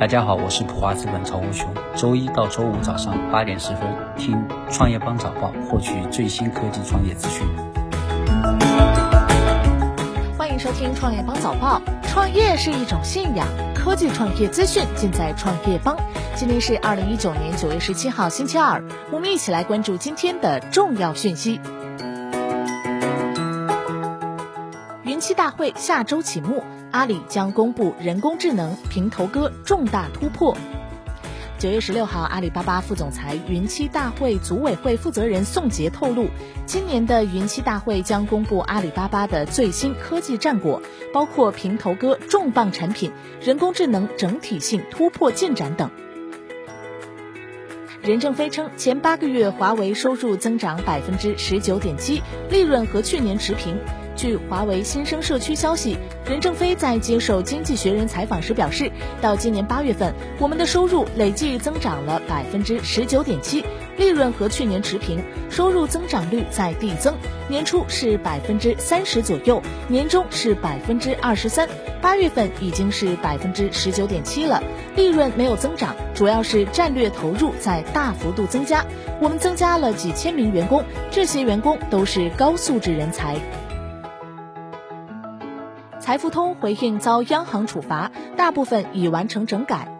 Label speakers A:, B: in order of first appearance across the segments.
A: 大家好，我是普华资本曹无雄。周一到周五早上八点十分，听创业邦早报，获取最新科技创业资讯。
B: 欢迎收听创业邦早报。创业是一种信仰，科技创业资讯尽在创业邦。今天是二零一九年九月十七号，星期二，我们一起来关注今天的重要讯息。云栖大会下周启幕。阿里将公布人工智能平头哥重大突破。九月十六号，阿里巴巴副总裁、云栖大会组委会负责人宋杰透露，今年的云栖大会将公布阿里巴巴的最新科技战果，包括平头哥重磅产品、人工智能整体性突破进展等。任正非称，前八个月华为收入增长百分之十九点七，利润和去年持平。据华为新生社区消息，任正非在接受《经济学人》采访时表示，到今年八月份，我们的收入累计增长了百分之十九点七，利润和去年持平，收入增长率在递增，年初是百分之三十左右，年终是百分之二十三，八月份已经是百分之十九点七了，利润没有增长，主要是战略投入在大幅度增加，我们增加了几千名员工，这些员工都是高素质人才。财付通回应遭央行处罚，大部分已完成整改。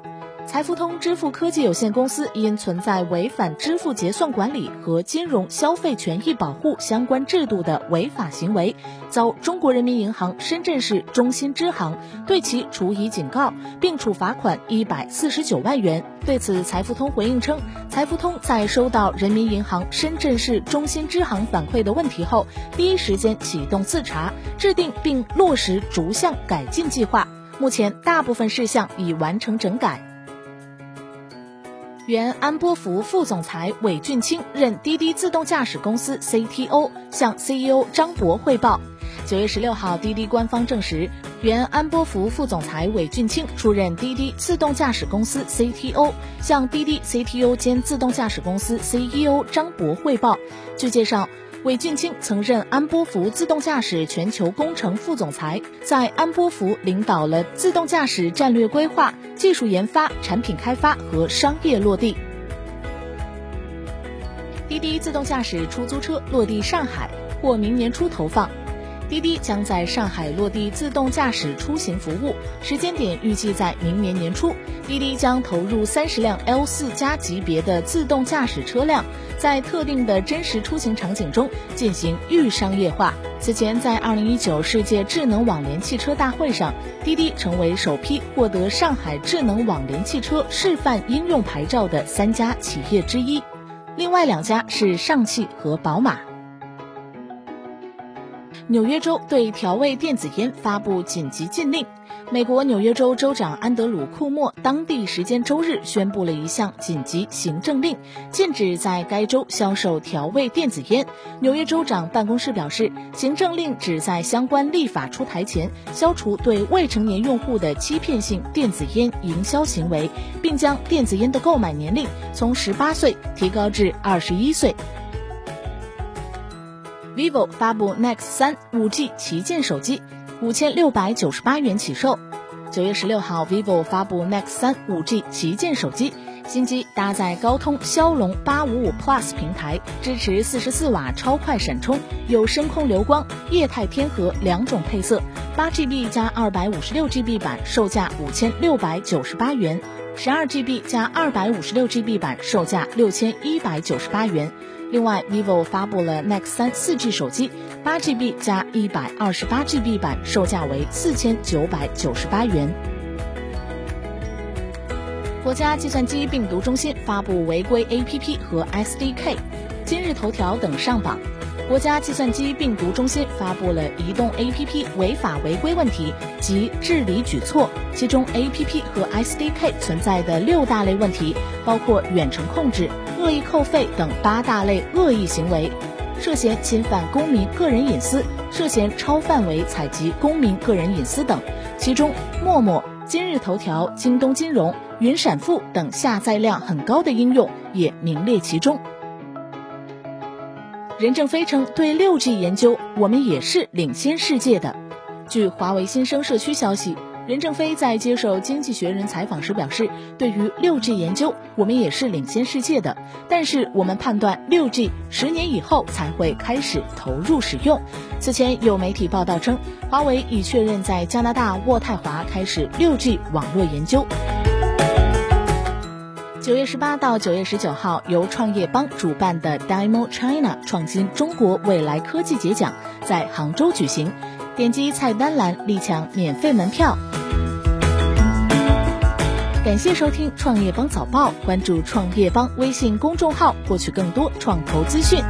B: 财付通支付科技有限公司因存在违反支付结算管理和金融消费权益保护相关制度的违法行为，遭中国人民银行深圳市中心支行对其处以警告，并处罚款一百四十九万元。对此，财付通回应称，财付通在收到人民银行深圳市中心支行反馈的问题后，第一时间启动自查，制定并落实逐项改进计划。目前，大部分事项已完成整改。原安波福副总裁韦俊清任滴滴自动驾驶公司 CTO，向 CEO 张博汇报。九月十六号，滴滴官方证实，原安波福副总裁韦俊清出任滴滴自动驾驶公司 CTO，向滴滴 CTO 兼自动驾驶公司 CEO 张博汇报。据介绍。韦俊清曾任安波福自动驾驶全球工程副总裁，在安波福领导了自动驾驶战略规划、技术研发、产品开发和商业落地。滴滴自动驾驶出租车落地上海，或明年初投放。滴滴将在上海落地自动驾驶出行服务，时间点预计在明年年初。滴滴将投入三十辆 L 四加级别的自动驾驶车辆，在特定的真实出行场景中进行预商业化。此前，在二零一九世界智能网联汽车大会上，滴滴成为首批获得上海智能网联汽车示范应用牌照的三家企业之一，另外两家是上汽和宝马。纽约州对调味电子烟发布紧急禁令。美国纽约州州长安德鲁·库莫当地时间周日宣布了一项紧急行政令，禁止在该州销售调味电子烟。纽约州长办公室表示，行政令旨在相关立法出台前消除对未成年用户的欺骗性电子烟营销行为，并将电子烟的购买年龄从十八岁提高至二十一岁。Vivo 发布 Nex 三五 G 旗舰手机，五千六百九十八元起售。九月十六号，vivo 发布 Nex 三五 G 旗舰手机，新机搭载高通骁龙八五五 Plus 平台，支持四十四瓦超快闪充，有深空流光、液态天河两种配色，八 GB 加二百五十六 GB 版售价五千六百九十八元，十二 GB 加二百五十六 GB 版售价六千一百九十八元。另外，vivo 发布了 Nex 三四 G 手机，八 GB 加一百二十八 GB 版，售价为四千九百九十八元。国家计算机病毒中心发布违规 APP 和 SDK，今日头条等上榜。国家计算机病毒中心发布了移动 APP 违法违规问题及治理举措，其中 APP 和 SDK 存在的六大类问题，包括远程控制、恶意扣费等八大类恶意行为，涉嫌侵犯公民个人隐私，涉嫌超范围采集公民个人隐私等。其中，陌陌、今日头条、京东金融、云闪付等下载量很高的应用也名列其中。任正非称，对六 G 研究，我们也是领先世界的。据华为新生社区消息，任正非在接受《经济学人》采访时表示，对于六 G 研究，我们也是领先世界的，但是我们判断六 G 十年以后才会开始投入使用。此前有媒体报道称，华为已确认在加拿大渥太华开始六 G 网络研究。九月十八到九月十九号，由创业邦主办的 Demo China 创新中国未来科技节奖在杭州举行。点击菜单栏立抢免费门票。感谢收听创业邦早报，关注创业邦微信公众号，获取更多创投资讯。